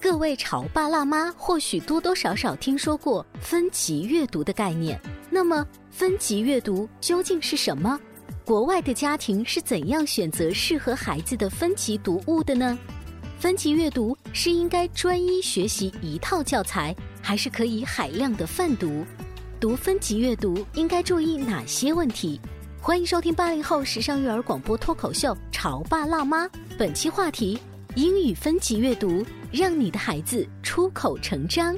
各位潮爸辣妈或许多多少少听说过分级阅读的概念。那么，分级阅读究竟是什么？国外的家庭是怎样选择适合孩子的分级读物的呢？分级阅读是应该专一学习一套教材，还是可以海量的泛读？读分级阅读应该注意哪些问题？欢迎收听八零后时尚育儿广播脱口秀《潮爸辣妈》，本期话题：英语分级阅读，让你的孩子出口成章。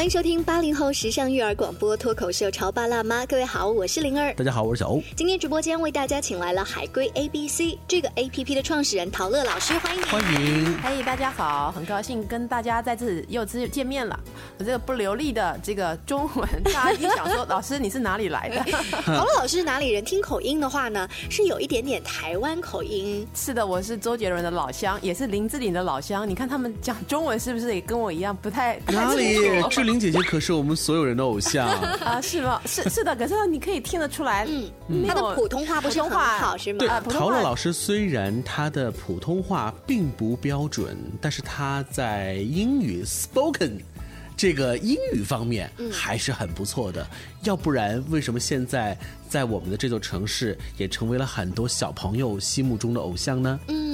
欢迎收听八零后时尚育儿广播脱口秀《潮爸辣妈》，各位好，我是灵儿。大家好，我是小欧。今天直播间为大家请来了海龟 A B C 这个 A P P 的创始人陶乐老师，欢迎你。欢迎。嘿，大家好，很高兴跟大家再次又次见面了。我这个不流利的这个中文，大家一想说，老师你是哪里来的？陶乐老师是哪里人？听口音的话呢，是有一点点台湾口音。是的，我是周杰伦的老乡，也是林志玲的老乡。你看他们讲中文是不是也跟我一样不太？哪里？志玲姐姐可是我们所有人的偶像 啊！是吗？是是的，可是你可以听得出来，嗯，他的普通话不是很好，是吗？对，陶乐老师虽然他的普通话并不标准，但是他在英语 spoken 这个英语方面还是很不错的。要不然，为什么现在在我们的这座城市也成为了很多小朋友心目中的偶像呢？嗯，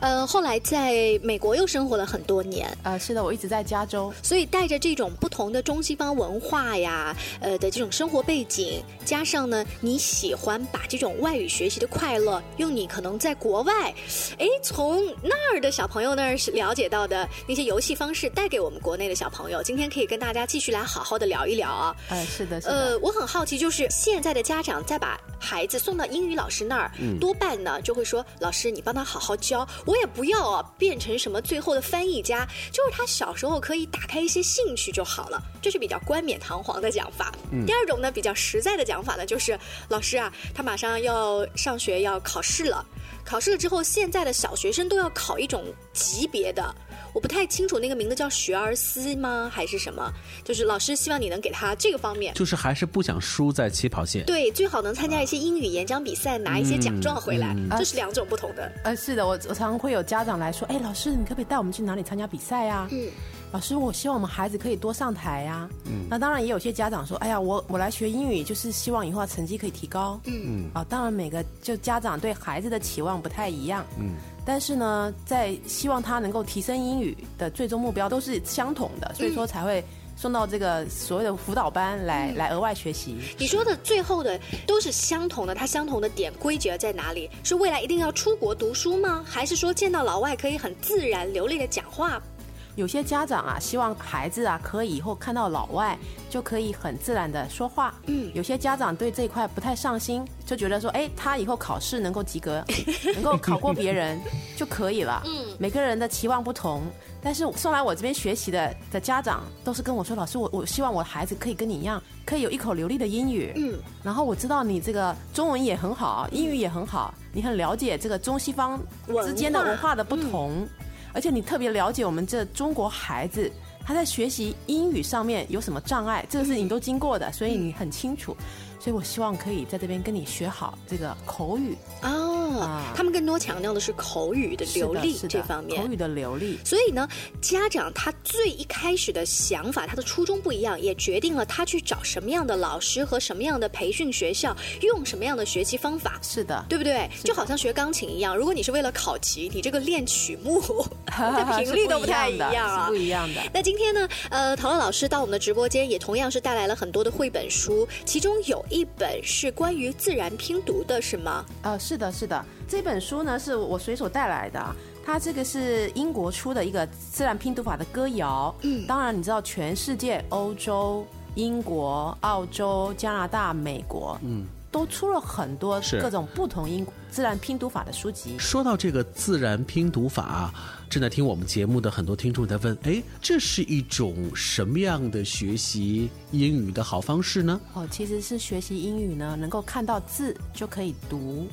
呃，后来在美国又生活了很多年。呃，是的，我一直在加州，所以带着这种不同的中西方文化呀，呃的这种生活背景，加上呢，你喜欢把这种外语学习的快乐，用你可能在国外，哎，从那儿的小朋友那儿了解到的那些游戏方式，带给我们国内的小朋友，今天可以跟大家继续来好好的聊一聊啊。呃，是的，是的。呃，我很好奇，就是现在的家长在把孩子送到英语老师那儿，多半呢就会说：“老师，你帮他好好教，我也不要啊，变成什么最后的翻译家，就是他小时候可以打开一些兴趣就好了。”这是比较冠冕堂皇的讲法。第二种呢，比较实在的讲法呢，就是老师啊，他马上要上学要考试了，考试了之后，现在的小学生都要考一种级别的。我不太清楚那个名字叫学而思吗，还是什么？就是老师希望你能给他这个方面，就是还是不想输在起跑线。对，最好能参加一些英语演讲比赛，拿一些奖状回来。这是两种不同的。呃，是的，我我常常会有家长来说，哎，老师，你可不可以带我们去哪里参加比赛呀？嗯。老师，我希望我们孩子可以多上台呀。嗯，那当然也有些家长说，哎呀，我我来学英语就是希望以后成绩可以提高。嗯嗯。啊，当然每个就家长对孩子的期望不太一样。嗯。但是呢，在希望他能够提升英语的最终目标都是相同的，所以说才会送到这个所谓的辅导班来来额外学习。你说的最后的都是相同的，它相同的点归结在哪里？是未来一定要出国读书吗？还是说见到老外可以很自然流利的讲话？有些家长啊，希望孩子啊可以以后看到老外就可以很自然的说话。嗯，有些家长对这一块不太上心，就觉得说，哎，他以后考试能够及格，能够考过别人就可以了。嗯，每个人的期望不同，但是送来我这边学习的的家长都是跟我说，老师，我我希望我的孩子可以跟你一样，可以有一口流利的英语。嗯，然后我知道你这个中文也很好，英语也很好，你很了解这个中西方之间的文化的不同。而且你特别了解我们这中国孩子，他在学习英语上面有什么障碍，这个事情都经过的，所以你很清楚。所以我希望可以在这边跟你学好这个口语哦，啊他们更多强调的是口语的流利这方面口。语的流利。所以呢，家长他最一开始的想法，他的初衷不一样，也决定了他去找什么样的老师和什么样的培训学校，用什么样的学习方法。是的，对不对？就好像学钢琴一样，如果你是为了考级，你这个练曲目 的频率都不太一样啊是不。一样的。那今天呢，呃，陶乐老师到我们的直播间，也同样是带来了很多的绘本书，其中有一本是关于自然拼读的，是吗？呃，是的，是的，这本书呢是我随手带来的啊。它这个是英国出的一个自然拼读法的歌谣。嗯，当然你知道，全世界欧洲、英国、澳洲、加拿大、美国，嗯，都出了很多各种不同英自然拼读法的书籍。说到这个自然拼读法啊，正在听我们节目的很多听众在问：哎，这是一种什么样的学习英语的好方式呢？哦，其实是学习英语呢，能够看到字就可以读，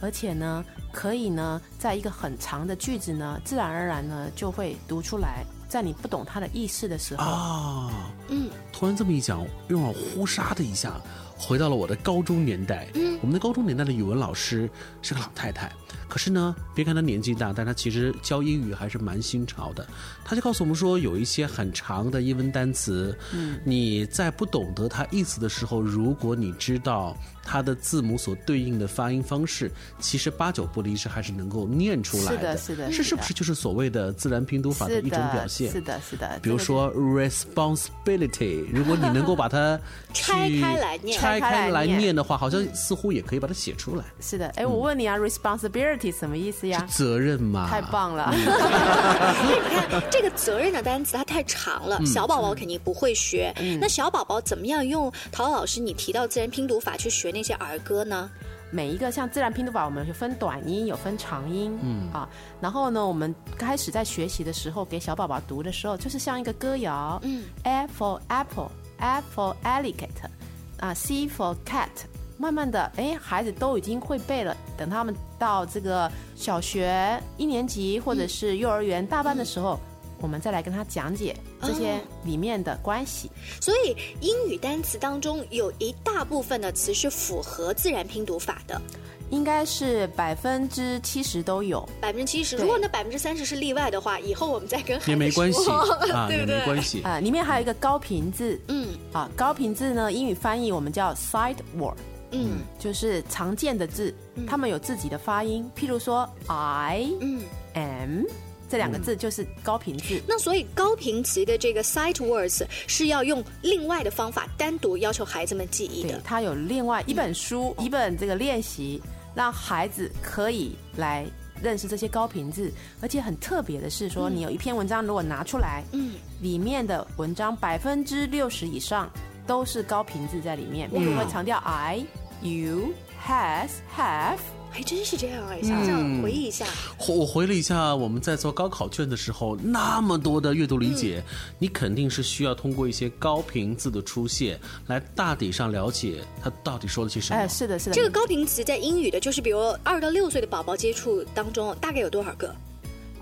而且呢，可以呢，在一个很长的句子呢，自然而然呢就会读出来。在你不懂它的意思的时候，啊，嗯，突然这么一讲，让我呼沙的一下回到了我的高中年代。嗯，我们的高中年代的语文老师是个老太太，可是呢，别看他年纪大，但他其实教英语还是蛮新潮的。他就告诉我们说，有一些很长的英文单词，嗯，你在不懂得它意思的时候，如果你知道它的字母所对应的发音方式，其实八九不离十还是能够念出来是的是的是是的是不是就是所谓的自然拼读法的一种表现？是的，是的。比如说 responsibility，如果你能够把它拆开来念拆开来念念的话，好像似乎也可以把它写出来。是的，哎，我问你啊，responsibility 什么意思呀？责任嘛，太棒了，因 为你看这个责任的单词它太长嗯了，小宝宝肯定不会学。那小宝宝怎么样用陶老师你提到自然拼读法去学那些儿歌呢？每一个像自然拼读法，我们有分短音，有分长音，嗯啊，然后呢，我们开始在学习的时候，给小宝宝读的时候，就是像一个歌谣，嗯，A for apple，A for alligator，啊，C for cat。慢慢的，哎，孩子都已经会背了。等他们到这个小学一年级或者是幼儿园大班的时候，我们再来跟他讲解这些里面的关系。所以英语单词当中有一大部分的词是符合自然拼读法的，应该是百分之七十都有。百分之七十。如果那百分之三十是例外的话，以后我们再跟也没关系 啊，也对不对？没关系。啊、里面还有一个高频字，嗯啊，高频字呢，英语翻译我们叫 side word，嗯就是常见的字，他们有自己的发音。譬如说 I 嗯。am 这两个字就是高频字。那所以高频词的这个 sight words 是要用另外的方法单独要求孩子们记忆的，。对它有另外一本书，一本这个练习，让孩子可以来认识这些高频字。而且很特别的是说，你有一篇文章如果拿出来，嗯，里面的文章百分之六十以上都是高频字在里面，比如会强调 I、you、has、have。还真是这样哎！想想回忆一下，我回了一下，我们在做高考卷的时候，那么多的阅读理解，你肯定是需要通过一些高频字的出现，来大体上了解他到底说了些什么。哎，是的，是的，这个高频词在英语的，就是比如二到六岁的宝宝接触当中，大概有多少个？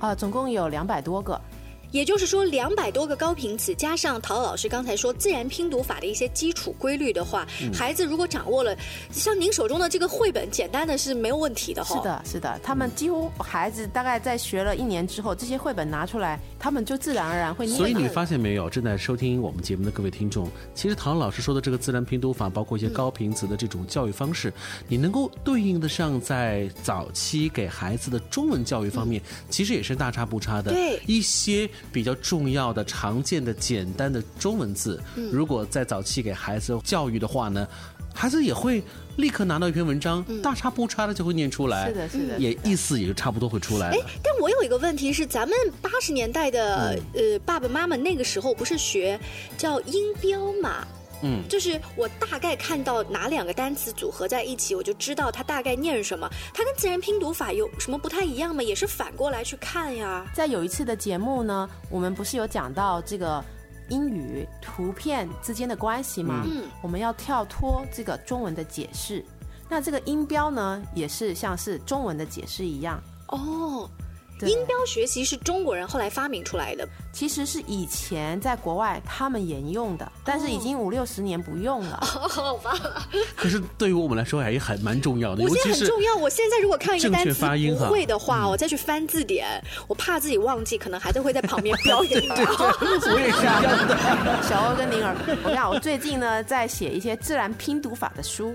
啊，总共有两百多个。也就是说，两百多个高频词加上陶老师刚才说自然拼读法的一些基础规律的话，孩子如果掌握了，像您手中的这个绘本，简单的是没有问题的哈。是，的，是的，他们几乎孩子大概在学了一年之后，这些绘本拿出来，他们就自然而然会念。所以你发现没有，正在收听我们节目的各位听众，其实陶老师说的这个自然拼读法，包括一些高频词的这种教育方式，你能够对应得上在早期给孩子的中文教育方面，其实也是大差不差的。对一些比较重要的、常见的、简单的中文字，如果在早期给孩子教育的话呢，孩子也会立刻拿到一篇文章，大差不差的就会念出来。是的是的也意思也就差不多会出来哎。但我有一个问题是，咱们八十年代的、呃爸爸妈妈那个时候不是学叫音标嘛？嗯就是我大概看到哪两个单词组合在一起，我就知道它大概念什么。它跟自然拼读法有什么不太一样吗？也是反过来去看呀。在有一次的节目呢，我们不是有讲到这个英语图片之间的关系吗？嗯我们要跳脱这个中文的解释。那这个音标呢，也是像是中文的解释一样。哦，对音标学习是中国人后来发明出来的。其实是以前在国外他们沿用的，但是已经五六十年不用了。好吧，可是对于我们来说还还蛮重要的，我现在很重要。我现在如果看一个单词不会的话，我再去翻字典，我怕自己忘记，可能还是会在旁边 标一个。我也是一样的。小欧跟宁儿，我讲，我最近呢在写一些自然拼读法的书。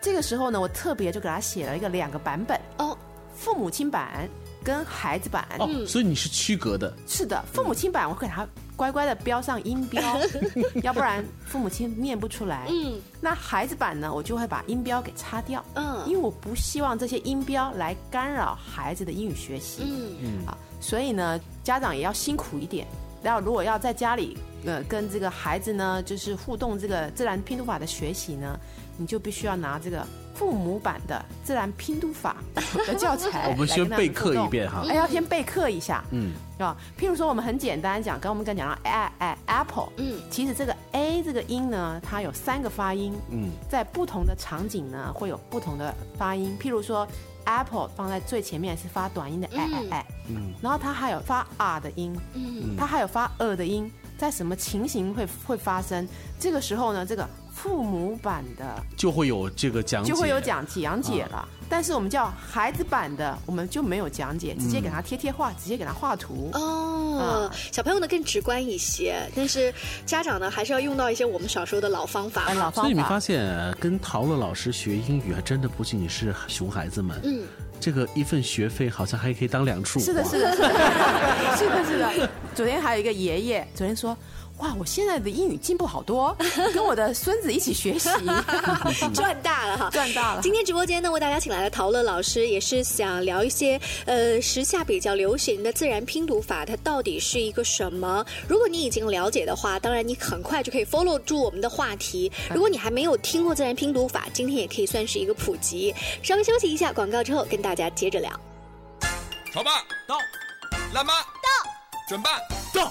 这个时候呢，我特别就给他写了一个两个版本，哦，父母亲版跟孩子版。哦，所以你是区隔的，是的，父母亲版我给他乖乖的标上音标，要不然父母亲念不出来。嗯那孩子版呢，我就会把音标给擦掉，嗯因为我不希望这些音标来干扰孩子的英语学习。嗯啊，所以呢，家长也要辛苦一点。然后，如果要在家里呃跟这个孩子呢，就是互动这个自然拼读法的学习呢，你就必须要拿这个父母版的自然拼读法 的教材。我们先备课一。遍哈。哎，要先备课一下，嗯，啊，譬如说我们很简单讲，刚刚我们刚讲到 a a apple，嗯。其实这个 a 这个音呢，它有三个发音，嗯，在不同的场景呢会有不同的发音。譬如说 apple 放在最前面是发短音的 a a a，嗯，然后它还有发 r 的音，嗯。它还有发 e 的音，在什么情形会会发生？这个时候呢，这个父母版的就会有这个讲解，就会有讲讲解了。但是我们叫孩子版的，我们就没有讲解，直接给他贴贴画，直接给他画图。哦，小朋友呢更直观一些，但是家长呢还是要用到一些我们小时候的老方法。哎，老方法所以你没发。现，呃跟陶乐老师学英语，还真的不仅仅是熊孩子们。嗯，这个一份学费好像还可以当两处。是的，是的，是的，是的，是的。昨天还有一个爷爷，昨天说。哇，我现在的英语进步好多，跟我的孙子一起学习，赚大了哈！赚大了。今天直播间呢，为大家请来了陶乐老师，也是想聊一些呃时下比较流行的自然拼读法，它到底是一个什么？如果你已经了解的话，当然你很快就可以 follow 住我们的话题。如果你还没有听过自然拼读法，今天也可以算是一个普及。稍微休息一下广告之后，跟大家接着聊。潮爸到，辣妈到，准爸到，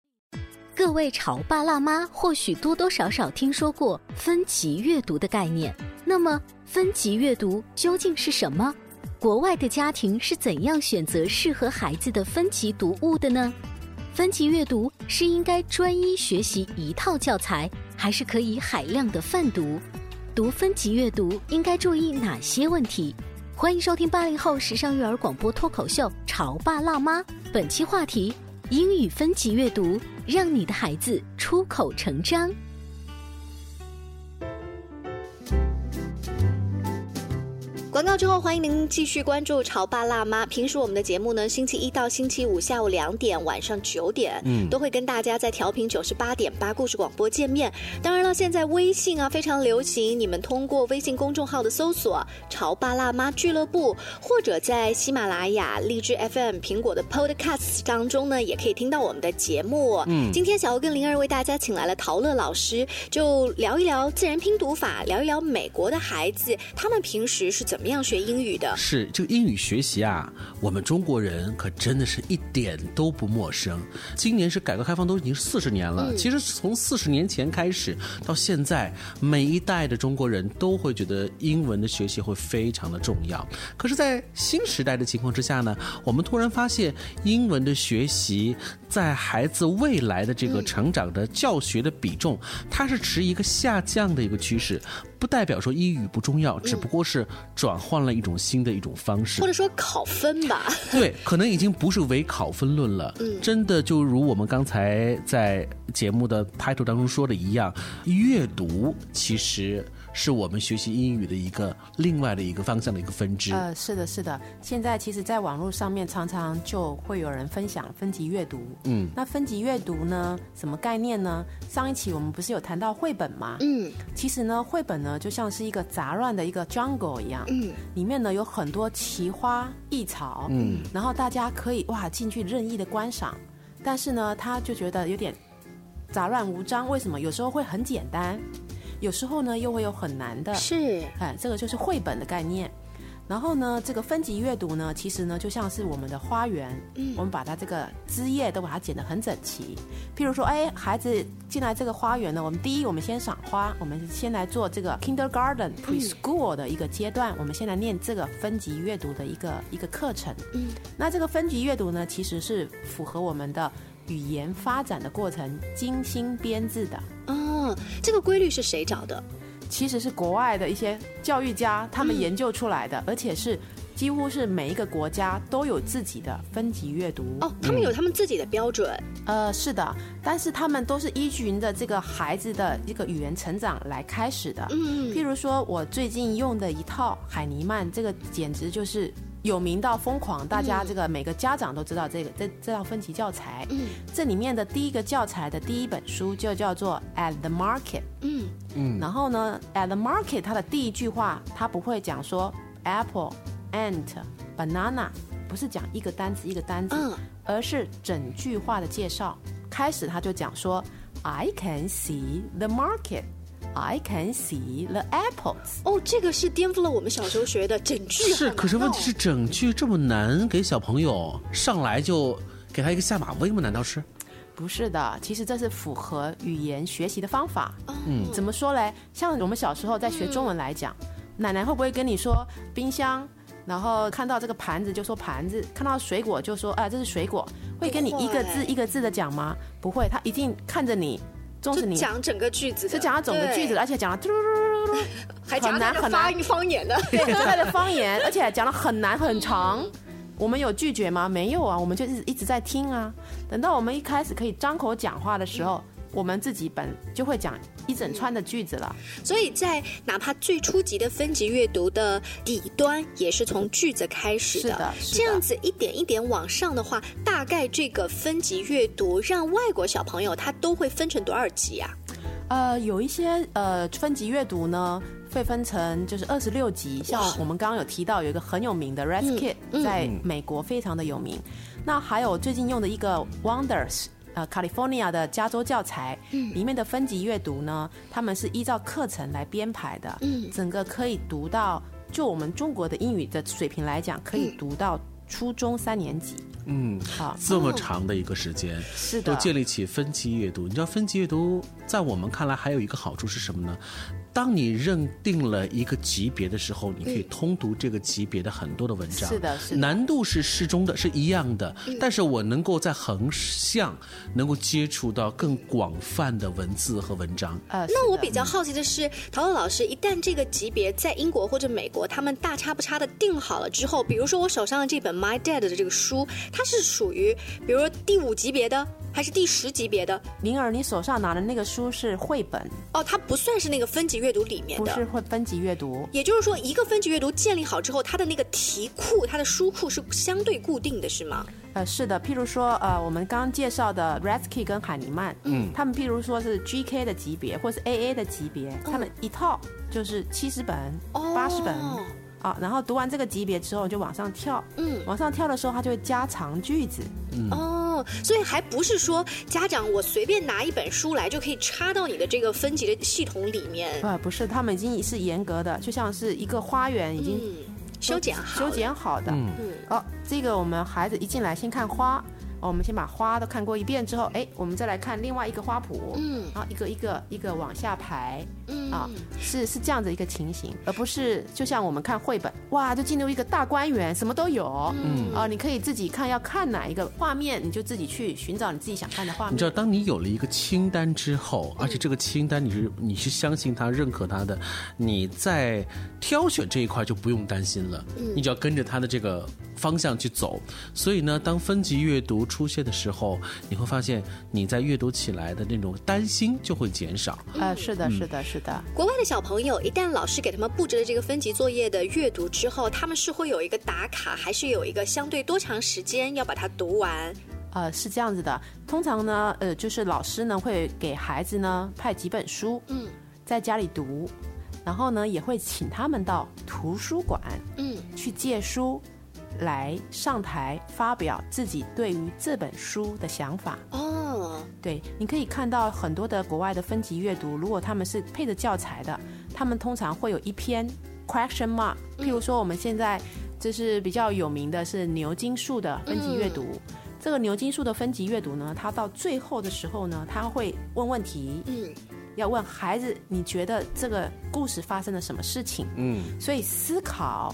各位潮爸辣妈或许多多少少听说过分级阅读的概念。那么，分级阅读究竟是什么？国外的家庭是怎样选择适合孩子的分级读物的呢？分级阅读是应该专一学习一套教材，还是可以海量的泛读？读分级阅读应该注意哪些问题？欢迎收听八零后时尚育儿广播脱口秀《潮爸辣妈》，本期话题：英语分级阅读，让你的孩子出口成章。广告之后，欢迎您继续关注《潮爸辣妈》。平时我们的节目呢，星期一到星期五下午两点、晚上九点，嗯都会跟大家在调频九十八点八故事广播见面。当然了，现在微信啊非常流行，你们通过微信公众号的搜索“潮爸辣妈俱乐部”，或者在喜马拉雅、荔枝 FM、苹果的 Podcast 当中呢，也可以听到我们的节目。嗯今天小欧跟灵儿为大家请来了陶乐老师，就聊一聊自然拼读法，聊一聊美国的孩子他们平时是怎么样学英语的。是这个英语学习啊，我们中国人可真的是一点都不陌生。今年是改革开放都已经四十年了，其实从四十年前开始到现在，每一代的中国人都会觉得英文的学习会非常的重要。可是，在新时代的情况之下呢，我们突然发现英文的学习在孩子未来的这个成长的教学的比重，它是持一个下降的一个趋势。不代表说英语不重要，只不过是转换了一种新的一种方式，或者说考分吧。对，可能已经不是唯考分论了。嗯，真的就如我们刚才在节目的 title 当中说的一样，阅读其实。是我们学习英语的一个另外的一个方向的一个分支。呃，是的，是的。现在其实，在网络上面常常就会有人分享分级阅读。嗯，那分级阅读呢，什么概念呢？上一期我们不是有谈到绘本吗？嗯，其实呢，绘本呢就像是一个杂乱的一个 jungle 一样。嗯，里面呢有很多奇花异草。嗯，然后大家可以哇进去任意的观赏，但是呢，他就觉得有点杂乱无章。为什么？有时候会很简单。有时候呢，又会有很难的，是，哎，这个就是绘本的概念。然后呢，这个分级阅读呢，其实呢，就像是我们的花园，嗯，我们把它这个枝叶都把它剪得很整齐。譬如说，哎，孩子进来这个花园呢，我们第一，我们先赏花，我们先来做这个 kindergarten preschool 的一个阶段，我们先来念这个分级阅读的一个一个课程。嗯，那这个分级阅读呢，其实是符合我们的语言发展的过程，精心编制的。嗯这个规律是谁找的？其实是国外的一些教育家他们研究出来的，而且是几乎是每一个国家都有自己的分级阅读。哦，他们有他们自己的标准。呃，是的，但是他们都是依循着这个孩子的一个语言成长来开始的。嗯，譬如说我最近用的一套海尼曼，这个简直就是。有名到疯狂，大家这个每个家长都知道这个这这套分级教材。嗯，这里面的第一个教材的第一本书就叫做 At the Market。嗯嗯，然后呢，At the Market 它的第一句话，它不会讲说 Apple、Ant、Banana，不是讲一个单词一个单词，而是整句话的介绍。开始他就讲说 I can see the market。I can see the apples。哦，这个是颠覆了我们小时候学的整句。是，可是问题是整句这么难，给小朋友上来就给他一个下马威吗？难道是？不是的，其实这是符合语言学习的方法。嗯，怎么说嘞？像我们小时候在学中文来讲，奶奶会不会跟你说冰箱？然后看到这个盘子就说盘子，看到水果就说啊这是水果，会跟你一个字一个字的讲吗？不会，他一定看着你。就讲整个句子，是讲了整个句子，而且讲了嘟嘟嘟嘟嘟，还很难很难方言的，对，带着方言，而且讲了很难很长。我们有拒绝吗？没有啊，我们就一直一直在听啊。等到我们一开始可以张口讲话的时候。我们自己本就会讲一整串的句子了，所以在哪怕最初级的分级阅读的底端，也是从句子开始的。这样子一点一点往上的话，大概这个分级阅读让外国小朋友他都会分成多少级啊？呃，有一些呃分级阅读呢，会分成就是二十六级，像我们刚刚有提到有一个很有名的 r e s k i t 在美国非常的有名。那还有最近用的一个 Wonders。呃，California 的加州教材里面的分级阅读呢，他们是依照课程来编排的，整个可以读到，就我们中国的英语的水平来讲，可以读到初中三年级。嗯，好，这么长的一个时间，是的，都建立起分级阅读。你知道分级阅读在我们看来还有一个好处是什么呢？当你认定了一个级别的时候，你可以通读这个级别的很多的文章。是的，是的难度是适中的，是一样的。但是我能够在横向能够接触到更广泛的文字和文章。呃，那我比较好奇的是，陶乐老师，一旦这个级别在英国或者美国，他们大差不差的定好了之后，比如说我手上的这本 My Dad 的这个书，它是属于比如说第五级别的。还是第十级别的，灵儿，你手上拿的那个书是绘本哦，它不算是那个分级阅读里面的，不是会分级阅读。也就是说，一个分级阅读建立好之后，它的那个题库、它的书库是相对固定的，是吗？呃，是的。譬如说，呃，我们刚刚介绍的 r e s k y 跟海尼曼，嗯，他们譬如说是 GK 的级别，或是 AA 的级别，他们一套就是七十本、八十本。啊，然后读完这个级别之后就往上跳，嗯，往上跳的时候它就会加长句子，嗯。哦，所以还不是说家长我随便拿一本书来就可以插到你的这个分级的系统里面，啊，不是，他们已经是严格的，就像是一个花园已经修剪好修剪好的，嗯，哦，这个我们孩子一进来先看花，我们先把花都看过一遍之后，哎，我们再来看另外一个花圃，嗯，然后一个一个一个往下排，嗯。啊，是是这样的一个情形，而不是就像我们看绘本，哇，就进入一个大观园，什么都有，嗯。啊，你可以自己看要看哪一个画面，你就自己去寻找你自己想看的画面。你知道，当你有了一个清单之后，而且这个清单你是你是相信他、认可他的，你在挑选这一块就不用担心了，你只要跟着他的这个方向去走。所以呢，当分级阅读出现的时候，你会发现你在阅读起来的那种担心就会减少。啊，是的，是的，是的。国外的小朋友一旦老师给他们布置了这个分级作业的阅读之后，他们是会有一个打卡，还是有一个相对多长时间要把它读完？呃，是这样子的。通常呢，呃，就是老师呢会给孩子呢派几本书，嗯，在家里读，然后呢也会请他们到图书馆，嗯，去借书。来上台发表自己对于这本书的想法哦，对，你可以看到很多的国外的分级阅读，如果他们是配着教材的，他们通常会有一篇 question mark。譬如说，我们现在就是比较有名的是牛津树的分级阅读。这个牛津树的分级阅读呢，它到最后的时候呢，他会问问题，嗯，要问孩子，你觉得这个故事发生了什么事情？嗯，所以思考。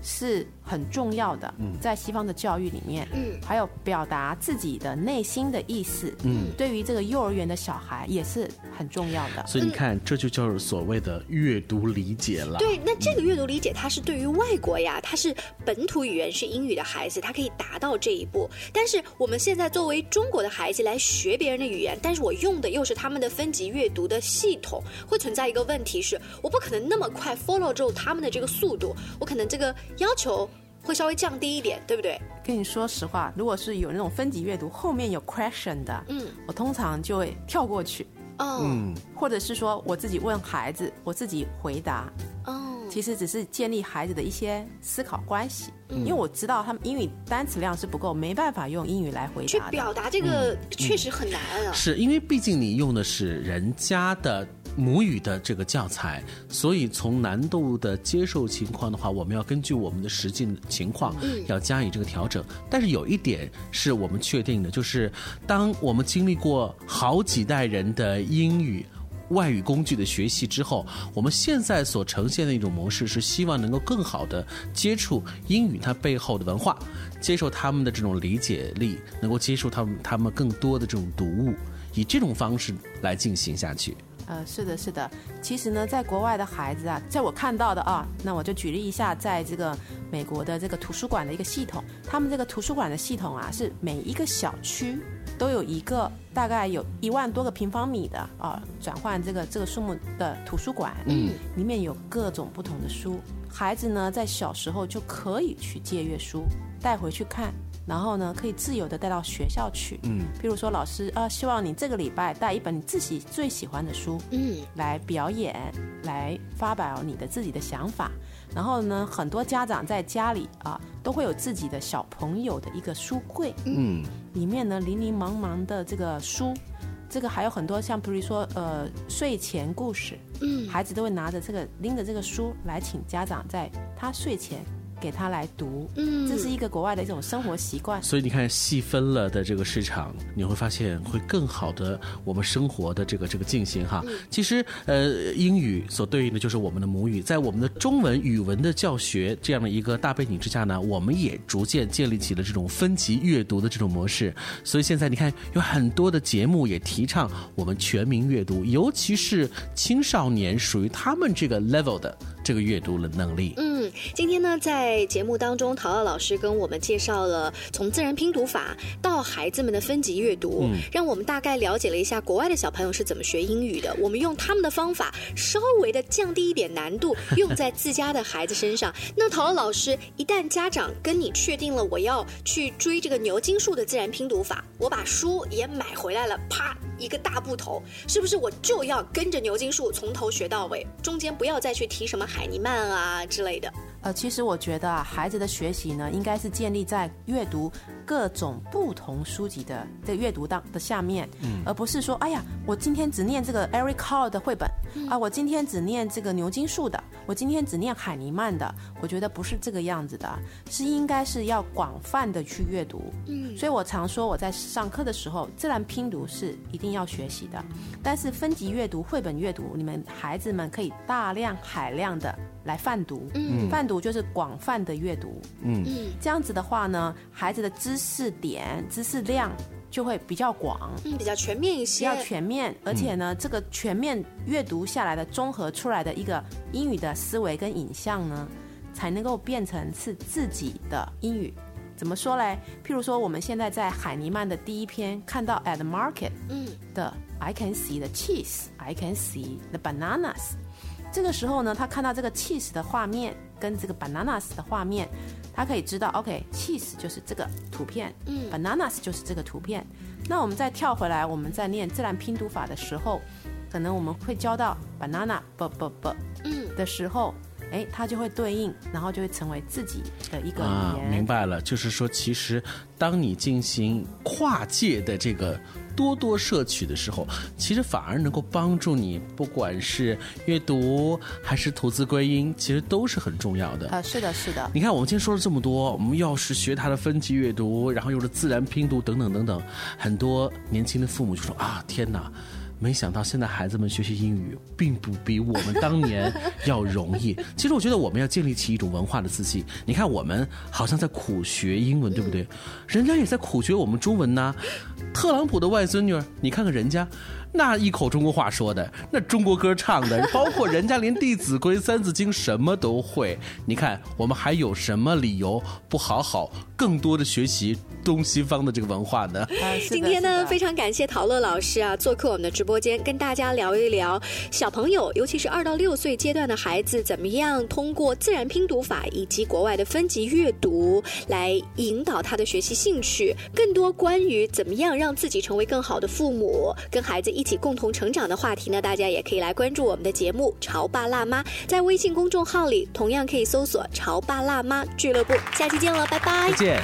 是很重要的，在西方的教育里面，嗯还有表达自己的内心的意思，嗯对于这个幼儿园的小孩也是很重要的。所以你看，这就叫所谓的阅读理解了。对，那这个阅读理解，它是对于外国呀，它是本土语言是英语的孩子，他可以达到这一步。但是我们现在作为中国的孩子来学别人的语言，但是我用的又是他们的分级阅读的系统，会存在一个问题是，我不可能那么快 follow 住他们的这个速度，我可能这个。要求会稍微降低一点，对不对？跟你说实话，如果是有那种分级阅读，后面有 question 的，嗯，我通常就会跳过去，嗯，或者是说我自己问孩子，我自己回答，哦，其实只是建立孩子的一些思考关系，因为我知道他们英语单词量是不够，没办法用英语来回答。去表达这个确实很难啊，是因为毕竟你用的是人家的。母语的这个教材，所以从难度的接受情况的话，我们要根据我们的实际情况，要加以这个调整。但是有一点是我们确定的，就是当我们经历过好几代人的英语外语工具的学习之后，我们现在所呈现的一种模式是希望能够更好的接触英语它背后的文化，接受他们的这种理解力，能够接受他们他们更多的这种读物，以这种方式来进行下去。呃，是的，是的。其实呢，在国外的孩子啊，在我看到的啊，那我就举例一下，在这个美国的这个图书馆的一个系统，他们这个图书馆的系统啊，是每一个小区都有一个大概有一万多个平方米的啊，转换这个这个数目的图书馆，嗯，里面有各种不同的书，孩子呢在小时候就可以去借阅书，带回去看。然后呢，可以自由的带到学校去。嗯，比如说老师啊，希望你这个礼拜带一本你自己最喜欢的书，嗯，来表演，来发表你的自己的想法。然后呢，很多家长在家里啊，都会有自己的小朋友的一个书柜，嗯，里面呢，零零茫茫的这个书，这个还有很多像比如说呃睡前故事，嗯，孩子都会拿着这个拎着这个书来请家长在他睡前。给他来读，嗯，这是一个国外的一种生活习惯。所以你看，细分了的这个市场，你会发现会更好的我们生活的这个这个进行哈。其实，呃，英语所对应的就是我们的母语，在我们的中文语文的教学这样的一个大背景之下呢，我们也逐渐建立起了这种分级阅读的这种模式。所以现在你看，有很多的节目也提倡我们全民阅读，尤其是青少年属于他们这个 level 的。这个阅读的能力。嗯，今天呢，在节目当中，陶乐老师跟我们介绍了从自然拼读法到孩子们的分级阅读，让我们大概了解了一下国外的小朋友是怎么学英语的。我们用他们的方法，稍微的降低一点难度，用在自家的孩子身上。那陶乐老师，一旦家长跟你确定了我要去追这个牛津树的自然拼读法，我把书也买回来了，啪一个大部头，是不是我就要跟着牛津树从头学到尾，中间不要再去提什么？海尼曼啊之类的，呃，其实我觉得啊，孩子的学习呢，应该是建立在阅读各种不同书籍的的阅读当的下面，嗯，而不是说，哎呀，我今天只念这个 Eric Carle 的绘本，啊，我今天只念这个牛津树的，我今天只念海尼曼的，我觉得不是这个样子的，是应该是要广泛的去阅读。嗯，所以我常说我在上课的时候，自然拼读是一定要学习的，但是分级阅读、绘本阅读，你们孩子们可以大量海量的来泛读。嗯，泛读就是广泛的阅读。嗯嗯，这样子的话呢，孩子的知识点、知识量。就会比较广，嗯，比较全面一些，比较全面，而且呢，这个全面阅读下来的综合出来的一个英语的思维跟影像呢，才能够变成是自己的英语。怎么说嘞？譬如说，我们现在在海尼曼的第一篇看到 at the market，嗯，的 I can see the cheese，I can see the bananas。这个时候呢，他看到这个 cheese 的画面跟这个 bananas 的画面。他可以知道，OK，cheese 就是这个图片，嗯，bananas 就是这个图片。那我们再跳回来，我们在念自然拼读法的时候，可能我们会教到 banana b b b，嗯的时候，哎，它就会对应，然后就会成为自己的一个语言。明白了，就是说，其实当你进行跨界的这个。多多摄取的时候，其实反而能够帮助你，不管是阅读还是吐字归音，其实都是很重要的。啊，是的，是的。你看，我们今天说了这么多，我们要是学他的分级阅读，然后又是自然拼读等等等等，很多年轻的父母就说啊，天哪！没想到现在孩子们学习英语，并不比我们当年要容易。其实我觉得我们要建立起一种文化的自信。你看，我们好像在苦学英文，对不对？人家也在苦学我们中文呐。特朗普的外孙女，你看看人家。那一口中国话说的，那中国歌唱的，包括人家连《弟子规》《三字经》什么都会。你看，我们还有什么理由不好好更多的学习东西方的这个文化呢？今天呢，非常感谢陶乐老师啊，做客我们的直播间，跟大家聊一聊小朋友，尤其是二到六岁阶段的孩子，怎么样通过自然拼读法以及国外的分级阅读来引导他的学习兴趣。更多关于怎么样让自己成为更好的父母，跟孩子。一起共同成长的话题呢，大家也可以来关注我们的节目《潮爸辣妈》，在微信公众号里同样可以搜索“潮爸辣妈俱乐部”。下期见了，拜拜！再见。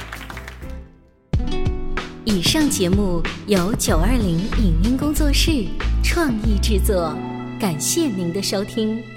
以上节目由九二零影音工作室创意制作，感谢您的收听。